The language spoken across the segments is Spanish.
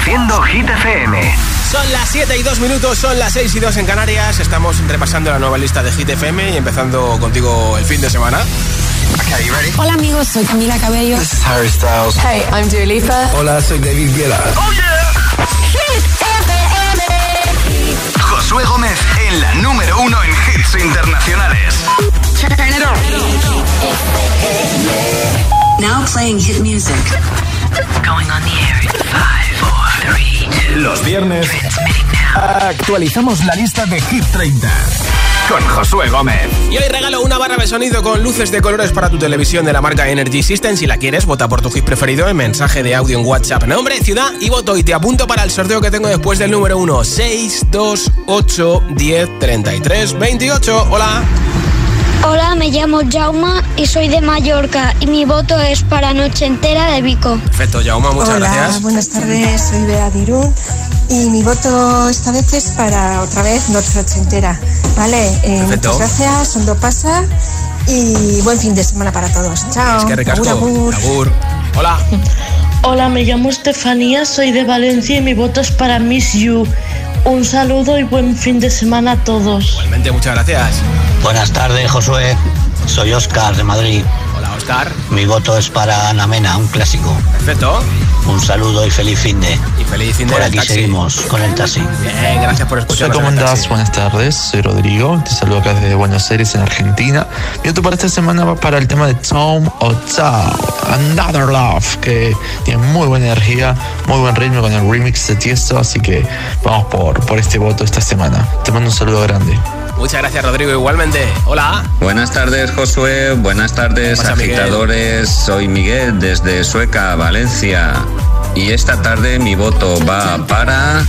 Reproduciendo Hit FM. Son las 7 y 2 minutos, son las 6 y 2 en Canarias. Estamos repasando la nueva lista de Hit FM y empezando contigo el fin de semana. Okay, you ready? Hola amigos, soy Camila Cabello. This is Harry Styles. Hey, I'm Dua Lipa. Hola, soy David Guetta. Oh yeah. Hit FM. Josué Gómez en la número uno en hits internacionales. Turn it on. Now playing hit music. Going on the air in five. Los viernes actualizamos la lista de Hit 30 con Josué Gómez. Y hoy regalo una barra de sonido con luces de colores para tu televisión de la marca Energy System. Si la quieres, vota por tu hit preferido en mensaje de audio en WhatsApp. Nombre, ciudad y voto. Y te apunto para el sorteo que tengo después del número 1. 6, 2, 8, 10, 33, 28. Hola. Hola, me llamo Jauma y soy de Mallorca y mi voto es para Noche Entera de Vico. Perfecto, Jauma, muchas Hola, gracias. buenas tardes, soy Bea Dirún y mi voto esta vez es para otra vez Noche Entera. Vale, eh, Perfecto. muchas gracias, Ondo pasa y buen fin de semana para todos. Chao. Es que ricasco. Agur, agur. Agur. Hola. Hola, me llamo Estefanía, soy de Valencia y mi voto es para Miss You. Un saludo y buen fin de semana a todos. Igualmente, muchas gracias. Buenas tardes, Josué. Soy Oscar de Madrid. Oscar. Mi voto es para Ana Mena, un clásico. Perfecto. Un saludo y feliz fin de. Y feliz fin de Por aquí taxi. seguimos con el taxi. Bien, gracias por escucharnos. ¿cómo andás? Buenas tardes, soy Rodrigo, te saludo acá desde Buenos Aires, en Argentina. Mi voto para esta semana va para el tema de Tom Otao, Another Love, que tiene muy buena energía, muy buen ritmo con el remix de Tiesto, así que vamos por, por este voto esta semana. Te mando un saludo grande. Muchas gracias, Rodrigo. Igualmente. Hola. Buenas tardes, Josué. Buenas tardes, ¿Qué pasa, Miguel? Agitadores. Soy Miguel desde Sueca, Valencia. Y esta tarde mi voto va para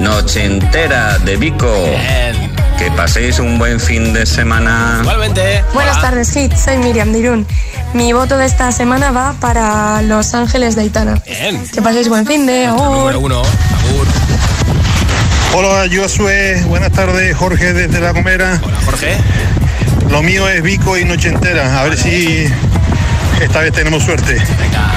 Noche Entera de Vico. Bien. Que paséis un buen fin de semana. Igualmente. Buenas Hola. tardes, Hit. Soy Miriam Dirún. Mi voto de esta semana va para Los Ángeles de Aitana. Bien. Que paséis buen fin de. Número uno. Hola, Josué. Buenas tardes, Jorge desde La Gomera. Hola, Jorge. Lo mío es Vico y Noche Entera. A ver si esta vez tenemos suerte. Venga.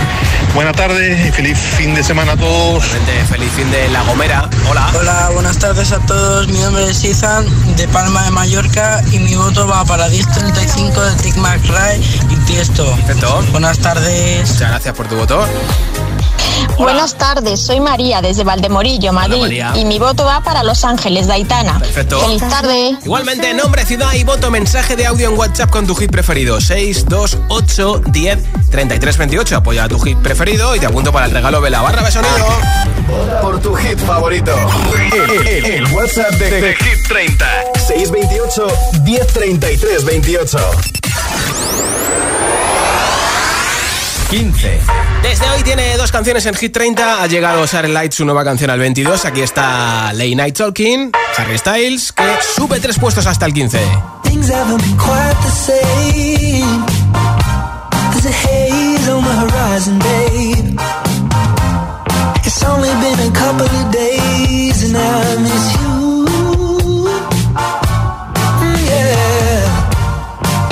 Buenas tardes y feliz fin de semana a todos. Feliz fin de La Gomera. Hola. Hola, buenas tardes a todos. Mi nombre es Izan de Palma de Mallorca y mi voto va para 1035 de Tic Mac Ray y Tiesto. Perfecto. Buenas tardes. Muchas gracias por tu voto. Buenas tardes, soy María desde Valdemorillo, Madrid. Y mi voto va para Los Ángeles de Aitana. Perfecto. Feliz tarde. Igualmente, nombre, ciudad y voto, mensaje de audio en WhatsApp con tu hit preferido. 6, 2, 8, 10, 33, 28. Apoya a tu hit preferido y te apunto para el regalo de la barra de sonido. Por tu hit favorito. El, el- el WhatsApp de, de Hit 30. 628 1033 28. 15. Desde hoy tiene dos canciones en Hit 30. Ha llegado Sharon Light, su nueva canción al 22. Aquí está Late Night Talking, Harry Styles, que sube tres puestos hasta el 15. Things haven't been quite the same. There's a haze on the horizon, babe. It's only been a couple of days and I miss you.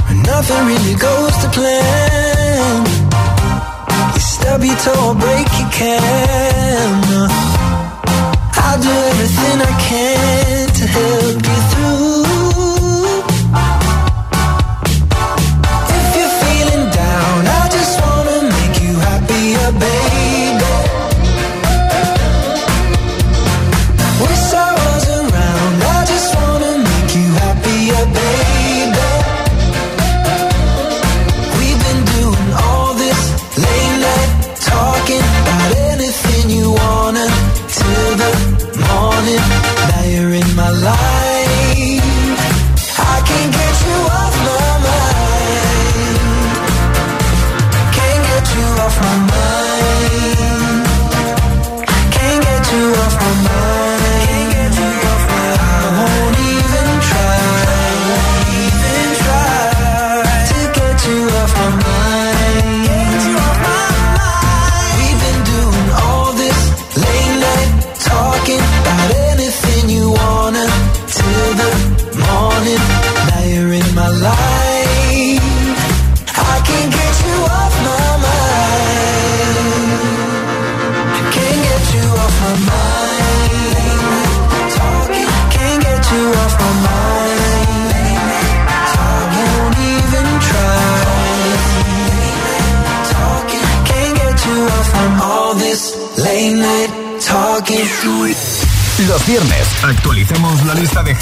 Mm, Nothing really goes to plan. Your or break your can. I'll do everything I can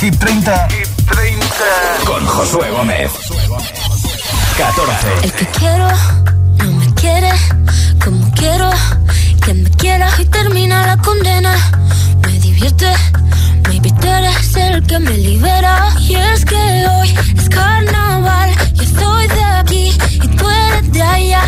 Hip 30. 30. Con Josué Gómez. 14. El que quiero no me quiere como quiero que me quiera y termina la condena. Me divierte, maybe tú eres el que me libera. Y es que hoy es carnaval, yo soy de aquí y tú eres de allá.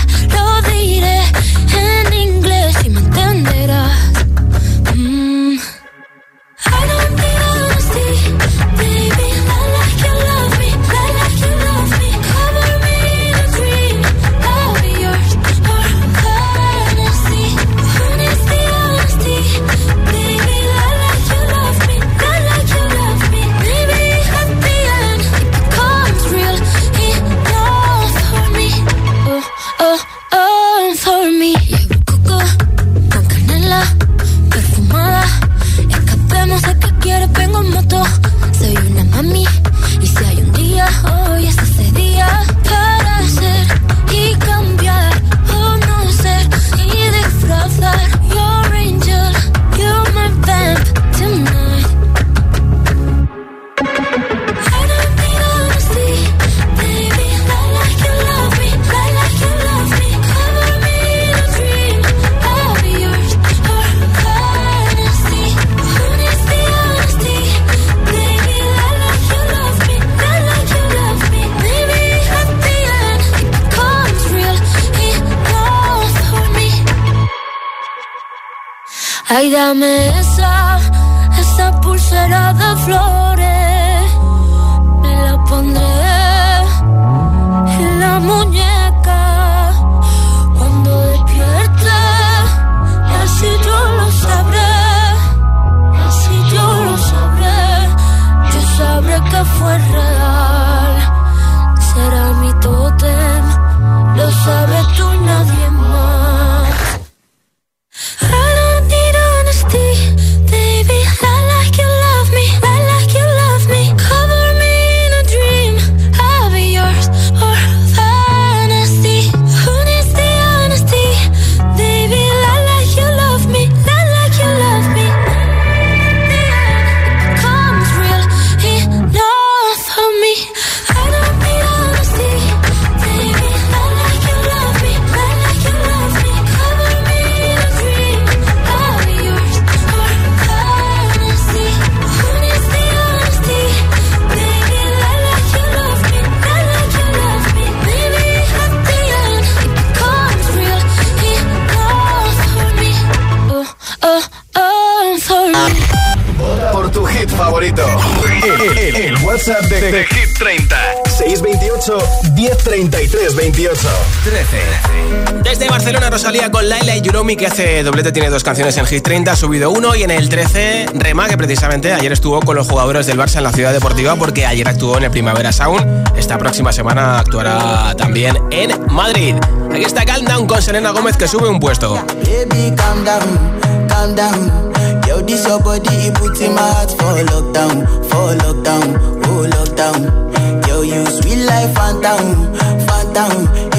Tiene dos canciones en Hit 30, ha subido uno y en el 13 Rema, que precisamente ayer estuvo con los jugadores del Barça en la Ciudad Deportiva porque ayer actuó en el Primavera Sound. Esta próxima semana actuará también en Madrid. Aquí está Calm Down con Selena Gómez que sube un puesto.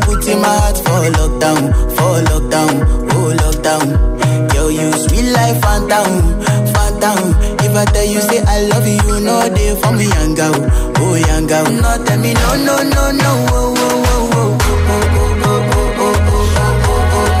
Put in my heart for lockdown, for lockdown, oh lockdown. Yo, you sweet life, phantom, phantom. If I tell you say I love you, you know for me, young girl, oh young girl. No, tell me no, no, no, no, oh, oh, oh, oh, oh, oh, oh, oh, oh, oh, oh, oh, oh.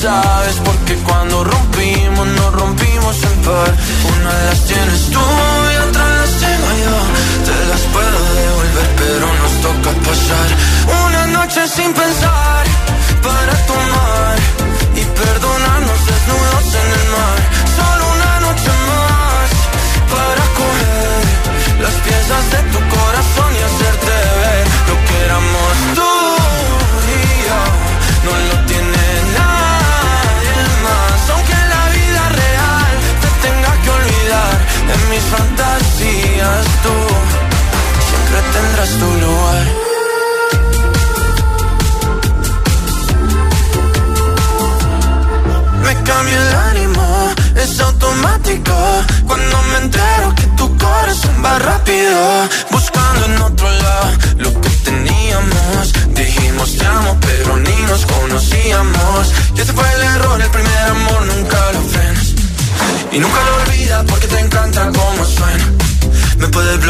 Sabes. Porque cuando rompimos, nos rompimos en par. Una de las tienes tú y otra las tengo yo. Te las puedo devolver, pero nos toca pasar una noche sin pensar para tomar y perdonarnos desnudos en el mar. Solo una noche más para coger las piezas de tu corazón y hacerte ver lo que éramos tú tendrás tu lugar.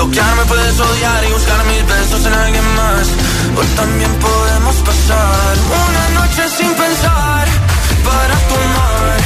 Me puedes bloquear, me puedes odiar y buscar mis besos en alguien más. Hoy también podemos pasar una noche sin pensar para tomar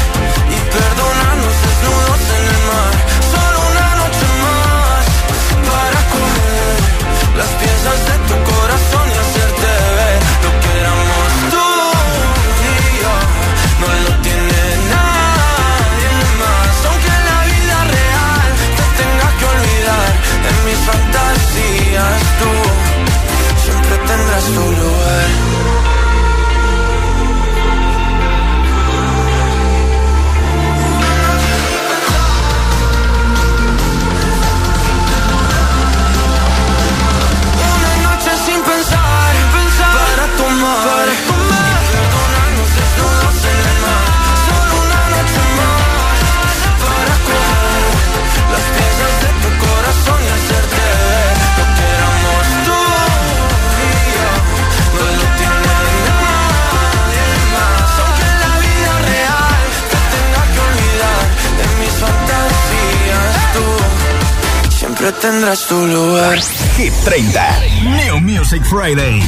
siempre tendrás tu lugar. Hit 30. New Music Friday.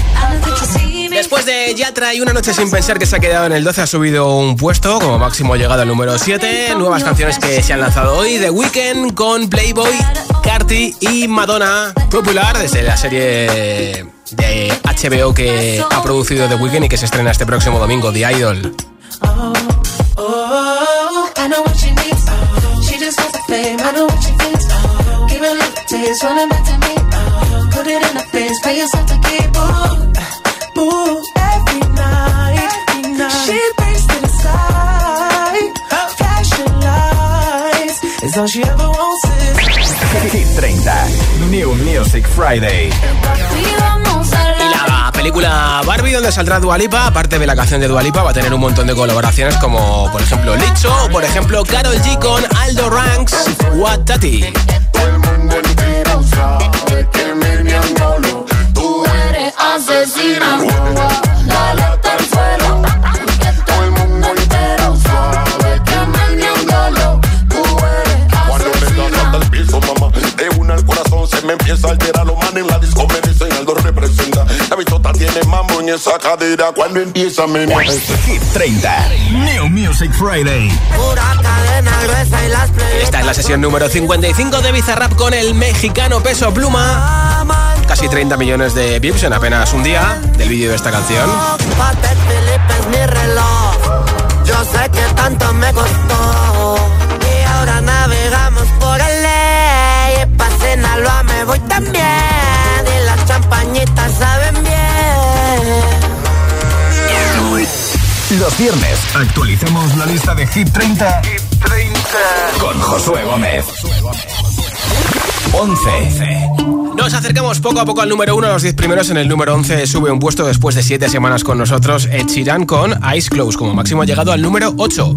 Después de Yatra y una noche sin pensar que se ha quedado en el 12, ha subido un puesto, como máximo ha llegado al número 7. Nuevas canciones que se han lanzado hoy: The Weeknd con Playboy, Carti y Madonna. Popular desde la serie de HBO que ha producido The Weeknd y que se estrena este próximo domingo, The Idol. Little taste, running back to me. Put it in her face, pay yourself to keep. Ooh, ooh, every night, every night. She brings to the side. Flashing lights is all she ever wants is. Hit 30. New Music Friday. Y la película Barbie, donde saldrá Dualipa, aparte de la canción de Dualipa, va a tener un montón de colaboraciones como, por ejemplo, Licho o, por ejemplo, Carol G con Aldo Ranks, What Tati se queme ni. Tú eres asesina, la lata al suelo. Que todo el mundo entero que me ni. Tú eres asesina. Cuando le das hasta el piso, mamá, de una al corazón se me empieza a alterar. Lo man en la disco la bichota tiene mambo en esa cadera cuando empieza a menear. Hit 30, New Music Friday. Pura cadena gruesa y las Esta es la sesión número 55 de Bizarrap con el mexicano Peso Pluma. Casi 30 millones de views en apenas un día del vídeo de esta canción. Yo sé que tanto me costó. Y ahora navegamos por el ley. Y pa' cenarlo me voy también. Y las champañitas saben Los viernes actualicemos la lista de Hit 30, con Josué Gómez. 11. Nos acercamos poco a poco al número 1, los 10 primeros. En el número 11 sube un puesto después de 7 semanas con nosotros. Ed Sheeran con Eyes Close. Como máximo ha llegado al número 8.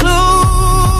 clue.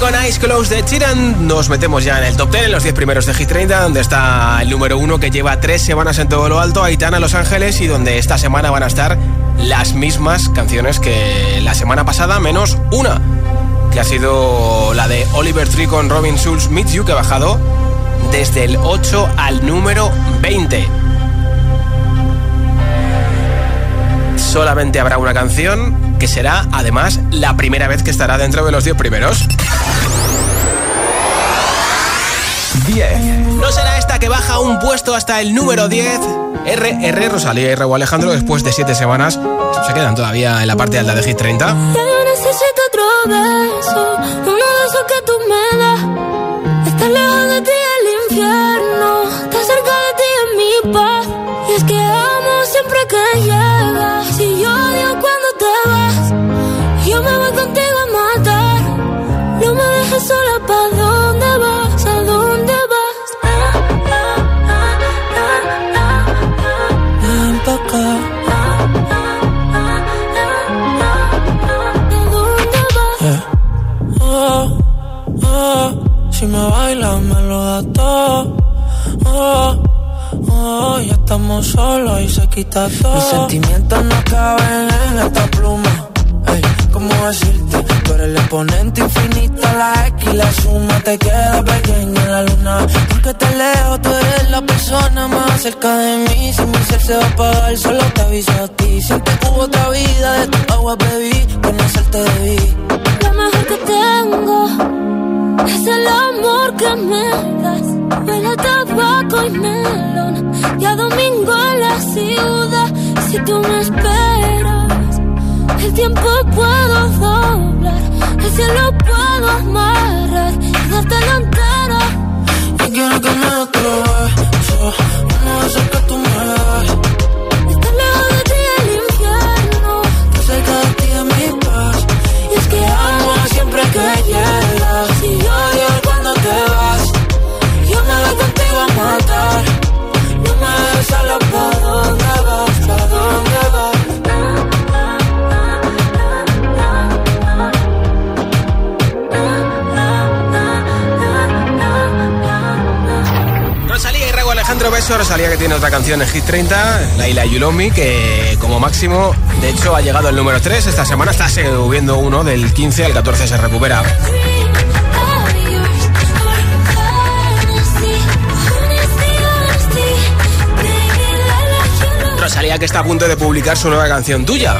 Con Eyes Close de Chiran nos metemos ya en el top 10, en los 10 primeros de Hit 30, donde está el número 1 que lleva 3 semanas en todo lo alto, Aitana Los Ángeles, y donde esta semana van a estar las mismas canciones que la semana pasada, menos una, que ha sido la de Oliver Tree con Robin Schulz, Meet You, que ha bajado desde el 8 al número 20. Solamente habrá una canción que será además la primera vez que estará dentro de los 10 primeros. 10. No será esta que baja un puesto hasta el número 10. RR Rosalía y Raúl Alejandro después de 7 semanas se quedan todavía en la parte alta de Hit 30. Ya yo necesito otro beso, uno de esos que tú me das. Si me bailas me lo da todo. Oh, oh, ya estamos solos y se quita todo. Mis sentimientos no caben en esta pluma. Ey, cómo decirte. Tú eres el exponente infinito, la X y la suma te queda pequeña en la luna. Porque te leo, tú eres la persona más cerca de mí. Si mi ser se va a apagar, solo te aviso a ti. Siempre hubo otra vida, de tu agua bebí, conocerte debí. Lo mejor que tengo es el amor que me das. Huele a tabaco y melón, y a domingo en la ciudad. Si tú me esperas, el tiempo puedo doblar, el cielo puedo amarrar y darte la entera. Y quiero que me otro beso, uno de esos que tú me das. Estar lejos de ti el infierno, Que cerca de ti es mi paz. Y es que amo siempre que llegas. Beso. Rosalía que tiene otra canción en Hit 30, Laila Yulomi, que como máximo, de hecho, ha llegado al número 3. Esta semana está subiendo uno del 15 al 14 se recupera. Rosalía que está a punto de publicar su nueva canción tuya,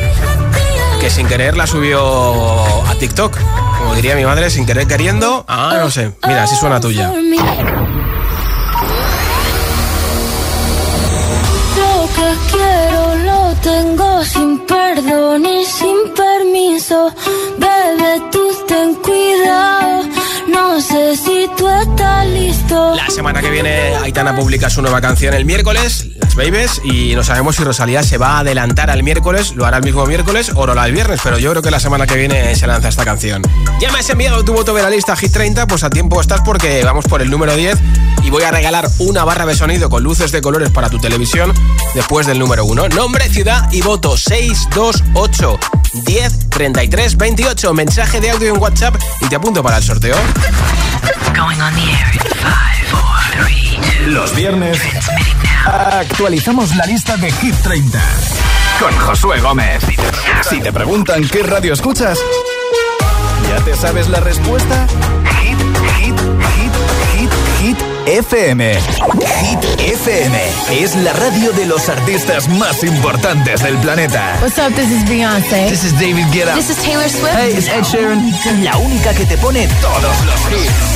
que sin querer la subió a TikTok. Como diría mi madre, sin querer queriendo. Ah, no sé. Mira, así suena tuya. Quiero lo tengo sin perdón y sin permiso. Bebé, tú ten cuidado. No sé si tú estás listo. La semana que viene Aitana publica su nueva canción el miércoles, Babies, y no sabemos si Rosalía se va a adelantar al miércoles, lo hará el mismo miércoles o lo hará el viernes, pero yo creo que la semana que viene se lanza esta canción. Ya me has enviado tu voto de la lista Hit 30, pues a tiempo estás porque vamos por el número 10 y voy a regalar una barra de sonido con luces de colores para tu televisión después del número 1. Nombre, ciudad y voto 628 10 33 28. Mensaje de audio en WhatsApp y te apunto para el sorteo. Los viernes actualizamos la lista de Hit 30 con Josué Gómez. Si te preguntan qué radio escuchas, ¿ya te sabes la respuesta? Hit, hit, hit, hit, hit FM. Hit FM es la radio de los artistas más importantes del planeta. What's up? This is Beyonce. This is David Guetta. This is Taylor Swift. Hey, it's Ed Sheeran. La única que te pone todos los hits.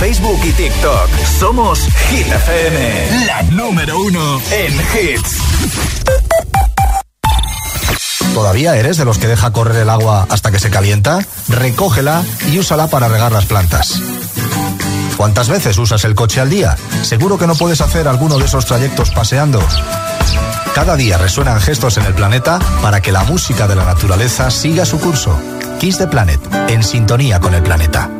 Facebook y TikTok. Somos Hit FM, la número uno en hits. ¿Todavía eres de los que deja correr el agua hasta que se calienta? Recógela y úsala para regar las plantas. ¿Cuántas veces usas el coche al día? Seguro que no puedes hacer alguno de esos trayectos paseando. Cada día resuenan gestos en el planeta para que la música de la naturaleza siga su curso. Kiss the Planet, en sintonía con el planeta.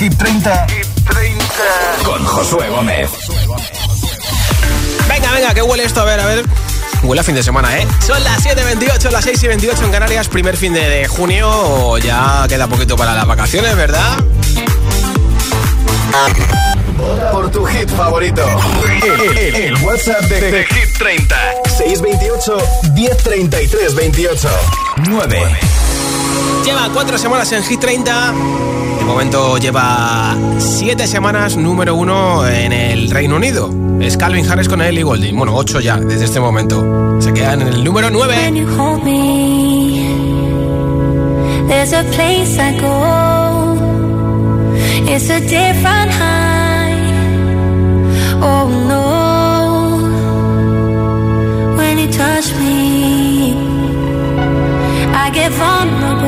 Hip 30. Hip 30. Con Josué Gómez. Venga, venga, que huele esto, a ver, a ver. Huele a fin de semana, ¿eh? Son las 7.28, las 6.28 en Canarias, primer fin de, de junio. Ya queda poquito para las vacaciones, ¿verdad? Por tu hit favorito. El, el, el WhatsApp de, de, de, Hit 30. 628 1033 28 9. 9. Lleva cuatro semanas en Hit 30. De momento lleva siete semanas número uno en el Reino Unido. Es Calvin Harris con Ellie Goulding. Bueno, ocho ya desde este momento. Se quedan en el número nueve. There's a place I go. It's a different high. Oh no. When you touch me, I get vulnerable.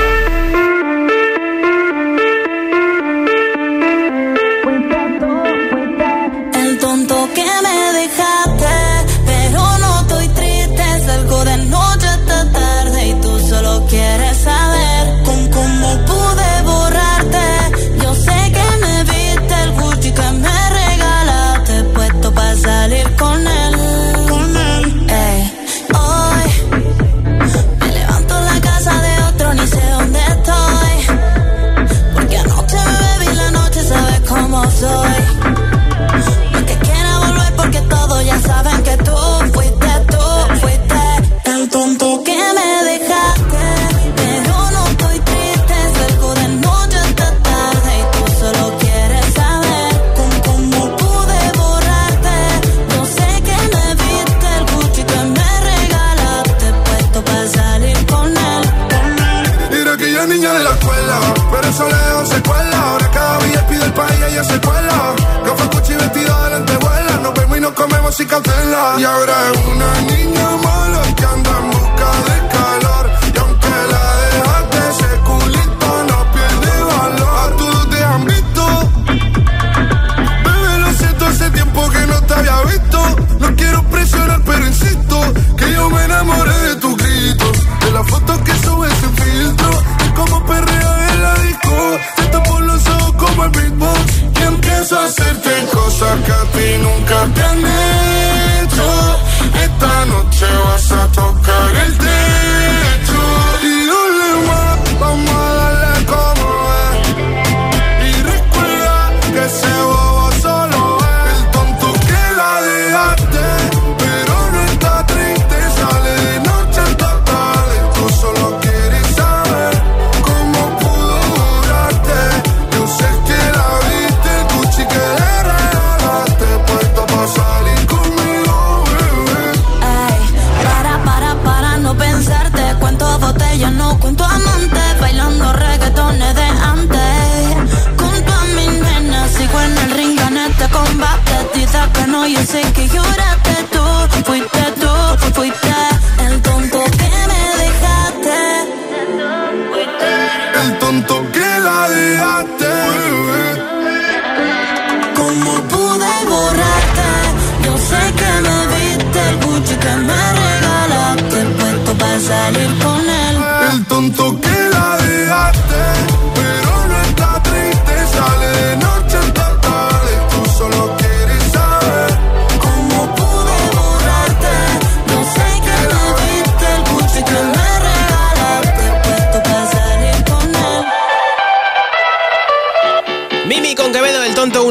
tanto que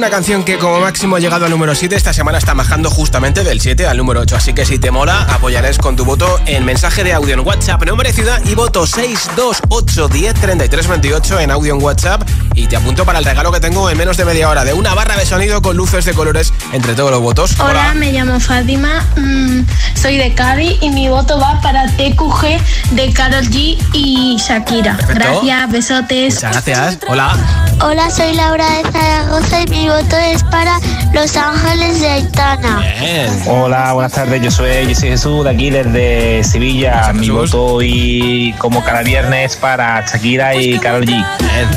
canción que como máximo ha llegado al número 7. Esta semana está bajando justamente del 7 al número 8. Así que si te mola, apoyarás con tu voto en mensaje de audio en WhatsApp, nombre, ciudad y voto 628103328 en audio en WhatsApp. Y te apunto para el regalo que tengo en menos de media hora de una barra de sonido con luces de colores entre todos los votos. Hola, me llamo Fátima, mm, soy de Cádiz y mi voto va para TQG de Carol G y Shakira. Gracias, besotes. Muchas gracias. Hola. Hola, soy Laura de Zaragoza y mi voto es para Los Ángeles de Aitana. Hola, buenas tardes. Yo soy, yo soy Jesús de aquí desde Sevilla. mi voto y como cada viernes para Shakira y Carol G.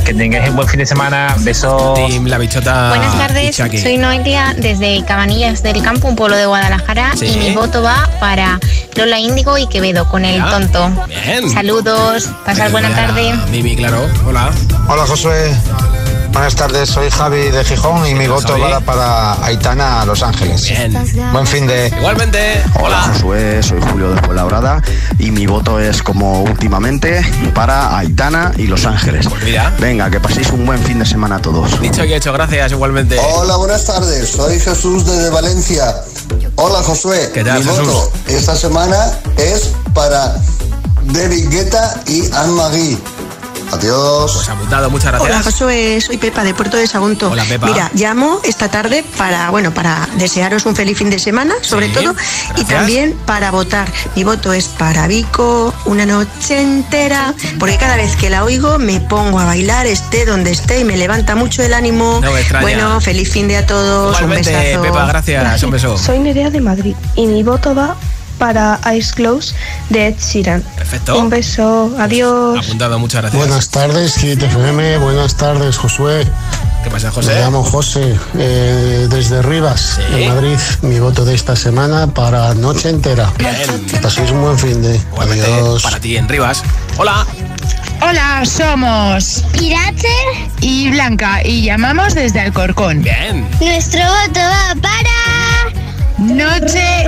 Que tengáis un buen fin de semana. Besos. la bichota. Buenas tardes. Soy Noelia desde Cabanillas del Campo, un pueblo de Guadalajara. Y mi voto va para Lola Índigo y Quevedo con el tonto. Saludos. Pasar buena tarde. Mimi, claro. Hola. Hola, Josué. Buenas tardes, soy Javi de Gijón y mi voto va para Aitana Los Ángeles. Bien. Buen fin de. Igualmente. Hola, Josué, soy Julio de Fuenlabrada y mi voto es como últimamente para Aitana y Los Ángeles. Pues mira. Venga, que paséis un buen fin de semana a todos. Dicho y hecho, gracias, igualmente. Hola, buenas tardes, soy Jesús desde Valencia. Hola, Josué. ¿Qué tal, mi voto esta semana es para David Guetta y Anne Marie. Adiós. Pues apuntado, muchas gracias. Hola, Josué, soy Pepa de Puerto de Sagunto. Hola, Pepa. Mira, llamo esta tarde para, bueno, para desearos un feliz fin de semana, sobre todo, y también para votar. Mi voto es para Vico, una noche entera, porque cada vez que la oigo me pongo a bailar, esté donde esté, y me levanta mucho el ánimo. No me extraña. Bueno, feliz fin de a todos. Igualmente, un besazo. Pepa, gracias. Un beso. Soy Nerea de Madrid y mi voto va para Eyes Close de Ed Sheeran. Perfecto. Un beso, adiós. Apuntado, muchas gracias. Buenas tardes, Hit FM. Buenas tardes, Josué. ¿Qué pasa, Me José? llamo José, eh, desde Rivas, Sí. en Madrid. Mi voto de esta semana para Noche Entera. Bien. Paséis un buen fin de. Igualmente, Adiós. para ti en Rivas. Hola. Hola, somos Pirate, y Blanca y llamamos desde Alcorcón. Bien. nuestro voto va para Noche.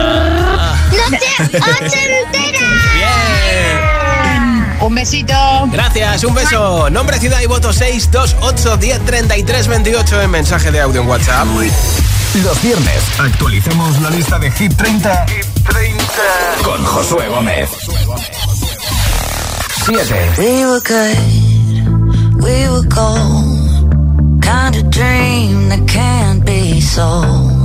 Noche Ochentera. Bien. Un besito. Gracias, un beso. Nombre, ciudad y voto 628 10 33 28 en mensaje de audio en WhatsApp. Los viernes actualicemos la lista de Hit 30, con Josué Gómez. 7. We were good, we were gold. Kind of dream that can't be sold.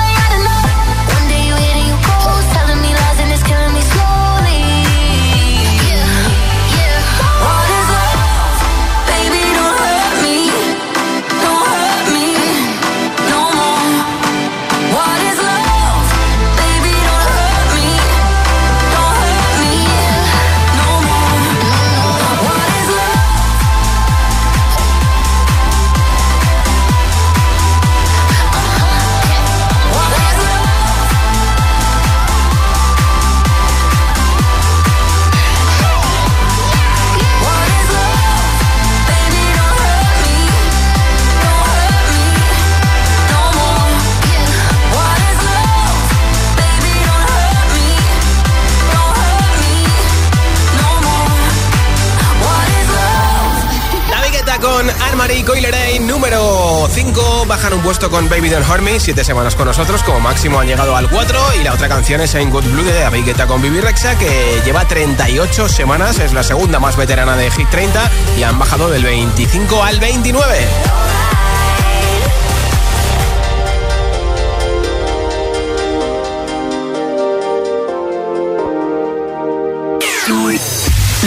un puesto con Baby Don't Hurt Me. Siete semanas con nosotros. Como máximo han llegado al 4. Y la otra canción es En Good Blue de David Guetta con Bibi Rexa, que lleva 38 semanas. Es la segunda más veterana de Hit 30. Y han bajado del 25 al 29.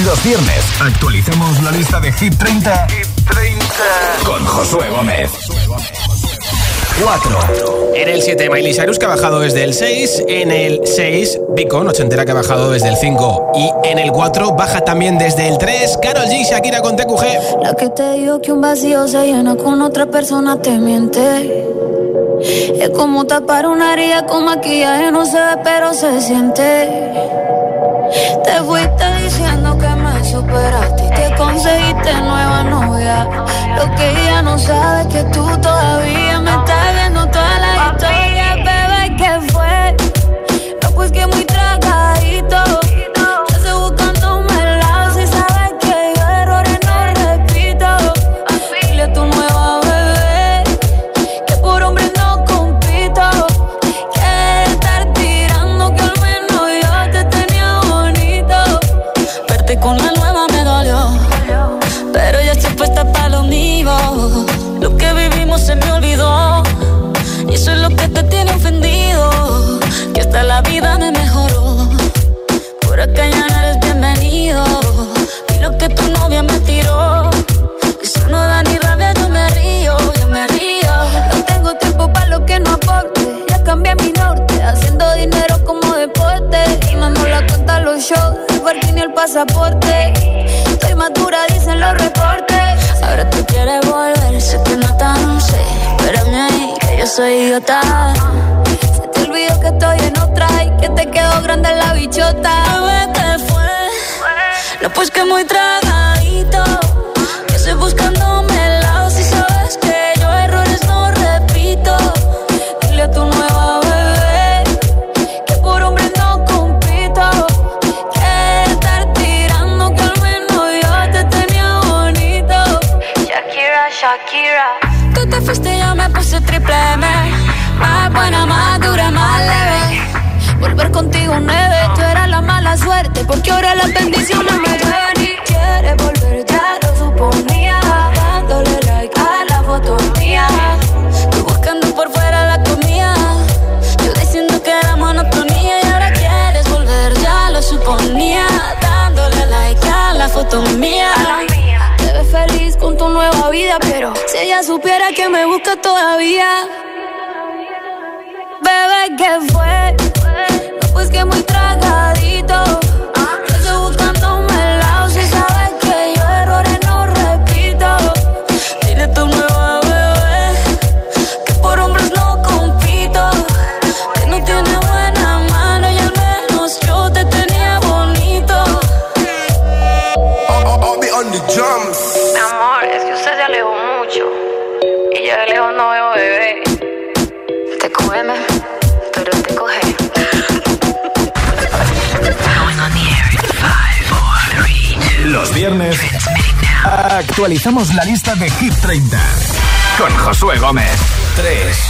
Los viernes actualicemos la lista de Hit 30, Hit 30. con Josué Gómez. 4. En el 7, Miley Cyrus que ha bajado desde el 6. En el 6, Vico, entera que ha bajado desde el 5. Y en el 4, baja también desde el 3, Carol G, Shakira con TQG. La que te digo que un vacío se llena con otra persona te miente. Es como tapar una herida con maquillaje, no se ve, pero se siente. Te fuiste diciendo que me superaste y te conseguiste nueva novia. Lo que ella no sabe es que tú todavía me pasaporte. Estoy madura, dicen los reportes. Ahora tú quieres volver, sé que no tan sé. Espérame ahí, que yo soy idiota. Se te olvidó que estoy en otra y que te quedó grande la bichota. Bebé, fue. No, pues que muy tragadito. Que estoy buscándome Tú te fuiste y yo me puse triple M. Más buena, más dura, más leve. Volver contigo nueve. Tú eras la mala suerte. Porque ahora las bendiciones me llevan y quieres volver. Ya lo suponía. Ella supiera que me busca todavía. Bebé, ¿qué fue? No, pues que muy tragadito. Viernes actualizamos la lista de Hit 30 con Josué Gómez. 3.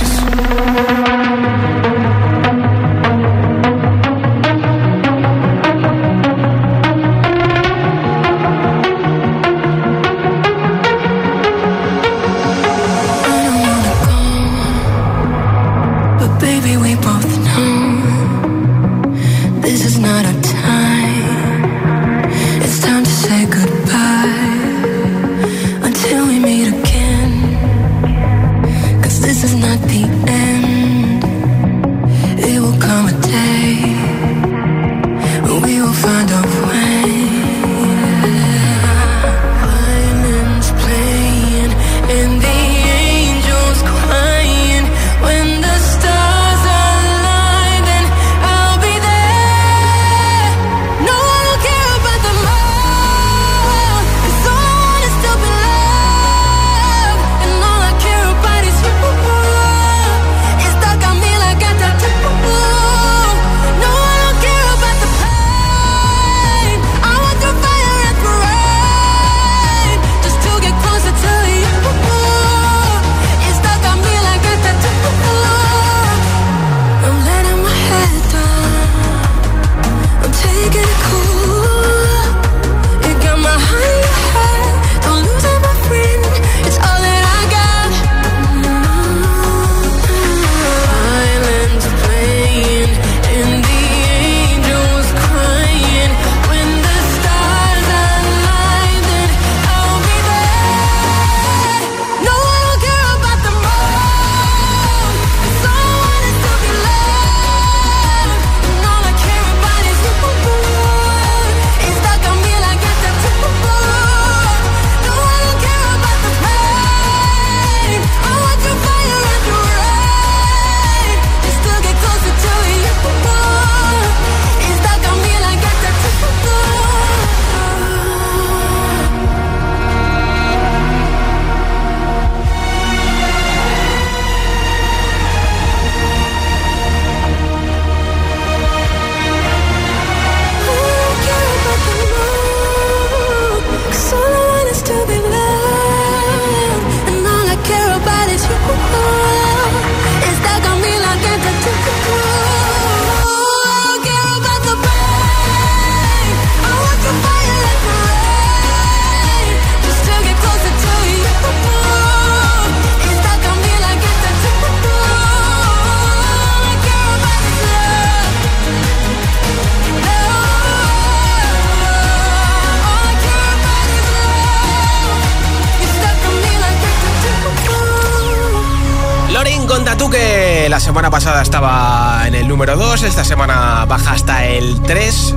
La semana pasada estaba en el número 2, esta semana baja hasta el 3.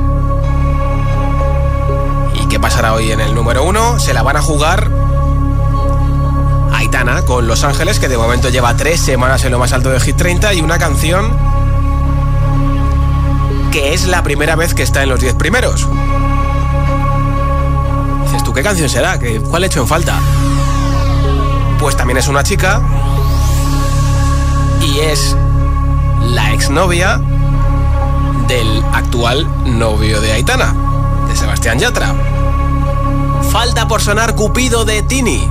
¿Y qué pasará hoy en el número 1? Se la van a jugar Aitana con Los Ángeles, que de momento lleva tres semanas en lo más alto de Hit 30 y una canción que es la primera vez que está en los 10 primeros. Dices tú, ¿qué canción será? ¿Cuál he hecho en falta? Pues también es una chica es la exnovia del actual novio de Aitana, de Sebastián Yatra. Falta por sonar Cupido de Tini.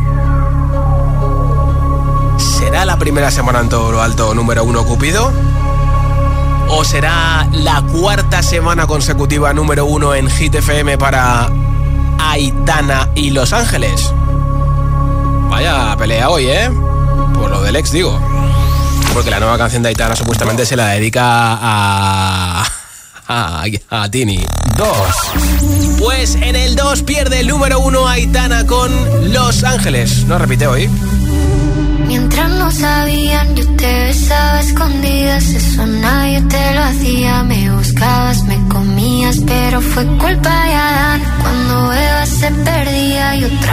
¿Será la primera semana en todo lo alto número uno Cupido? ¿O será la cuarta semana consecutiva número uno en Hit FM para Aitana y Los Ángeles? Vaya pelea hoy, ¿eh? Por lo del ex, digo. Porque la nueva canción de Aitana supuestamente se la dedica a. a, a Tini. Dos. Pues en el 2 pierde el número uno Aitana con Los Ángeles. No repite hoy. Mientras no sabían, yo te besaba escondidas, eso nadie te lo hacía. Me buscabas, me comías, pero fue culpa de Adán. Cuando Eva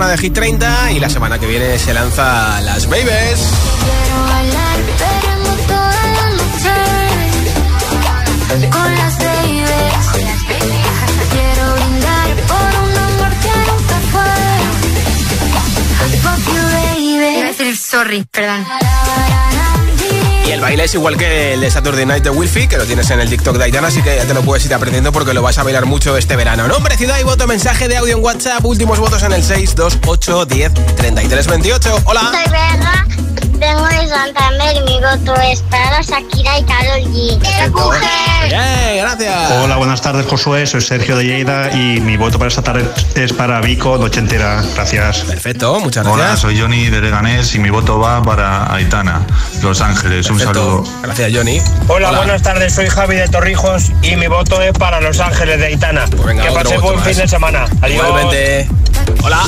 Semana de Hit 30 y la semana que viene se lanza Las Babies. Quiero un amor que sorry, perdón. Y el baile es igual que el de Saturday Night de Wilfie, que lo tienes en el TikTok de Aitana, así que ya te lo puedes ir aprendiendo porque lo vas a bailar mucho este verano. Nombre, ciudad y voto, mensaje de audio en WhatsApp, últimos votos en el 628 10 33 28. Hola. Soy Vega, vengo de Santander y mi voto es para Shakira y Karol G. Bien, gracias. Hola, buenas tardes, Josué. Soy Sergio de Lleida y mi voto para esta tarde es para Vico, noche entera. Gracias. Perfecto, muchas gracias. Hola, soy Johnny de Leganés y mi voto va para Aitana, Los Ángeles. Un saludo. Gracias, Johnny. Hola, buenas tardes. Soy Javi de Torrijos y mi voto es para Los Ángeles de Aitana. que Pues otro pase voto buen más. fin de semana. Adiós. Igualmente. Hola.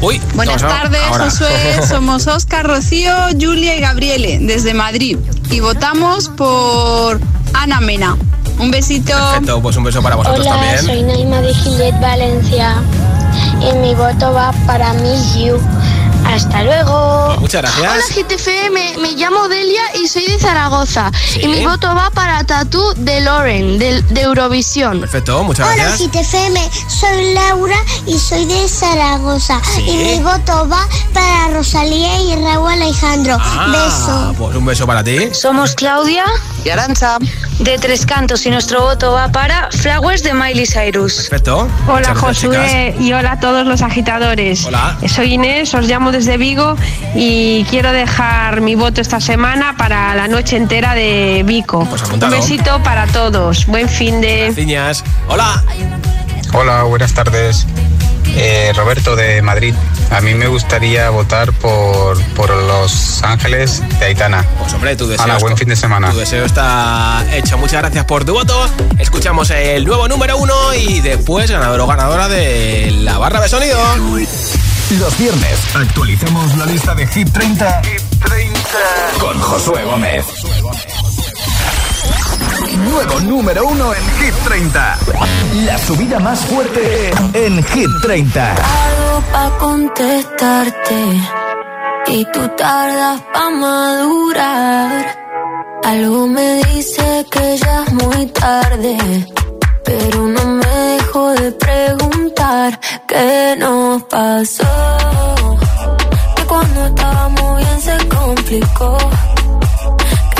Uy, Buenas tardes, Ahora. Josué. Somos Oscar, Rocío, Julia y Gabriele desde Madrid. Y votamos por Ana Mena. Un besito. Perfecto, pues un beso para vosotros Hola, también. soy Naima de Gillet, Valencia. Y mi voto va para Miss You Hasta luego. Muchas gracias. Hola GTFM, me llamo Delia y soy de Zaragoza. Y mi voto va para Tatú de Loren, de, de Eurovisión. Perfecto, muchas Hola gracias. GTFM, soy Laura y soy de Zaragoza. Sí. Y mi voto va para Rosalía y Raúl Alejandro. Ah, Beso. Pues un beso para ti. Somos Claudia y Aranza de Tres Cantos y nuestro voto va para Flowers de Miley Cyrus. Perfecto. Hola Josué y hola a todos los agitadores. Hola. Soy Inés, os llamo desde Vigo y quiero dejar mi voto esta semana para la noche entera de Vico. Un Pues apuntado. besito para todos. Buen fin de. Ciñas. Hola. Hola, buenas tardes. Eh, Roberto de Madrid. A mí me gustaría votar por, por Los Ángeles de Aitana. Pues hombre, tu deseo. Hala, buen fin de semana. Tu deseo está hecho. Muchas gracias por tu voto. Escuchamos el nuevo número uno y después ganador o ganadora de la barra de sonido. Los viernes actualicemos la lista de Hit 30, con Josué Gómez. Nuevo número uno en Hit 30. La subida más fuerte en Hit 30. Algo pa' contestarte y tú tardas pa' madurar. Algo me dice que ya es muy tarde, pero no me dejo de preguntar qué nos pasó. Que cuando estábamos bien se complicó,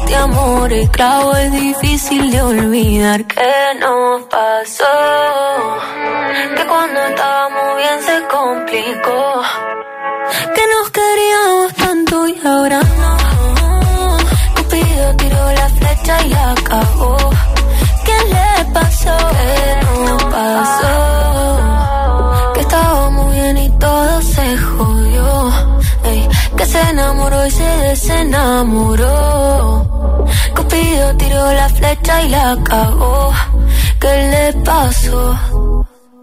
este amor es clavo, es difícil de olvidar. ¿Qué nos pasó? Que cuando estábamos bien se complicó. Que nos queríamos tanto y ahora no. Cupido tiró la flecha y la cagó. ¿Qué le pasó? ¿Qué se desenamoró. Cupido tiró la flecha y la cagó. ¿Qué le pasó?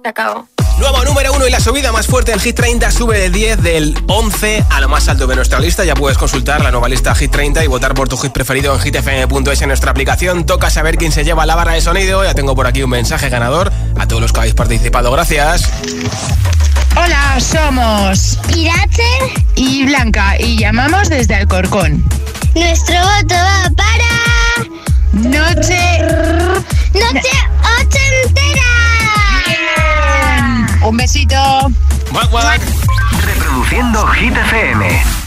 Se acabó. Nuevo número uno y la subida más fuerte en Hit 30 sube de 10 del 11 a lo más alto de nuestra lista. Ya puedes consultar la nueva lista Hit 30 y votar por tu hit preferido en hitfm.es en nuestra aplicación. Toca saber quién se lleva la barra de sonido. Ya tengo por aquí un mensaje ganador a todos los que habéis participado. Gracias. Hola, somos Irache y Blanca y llamamos desde Alcorcón. Nuestro voto va para Noche. Noche Ochentera. Un besito. Guac, guac. Reproduciendo Hit FM.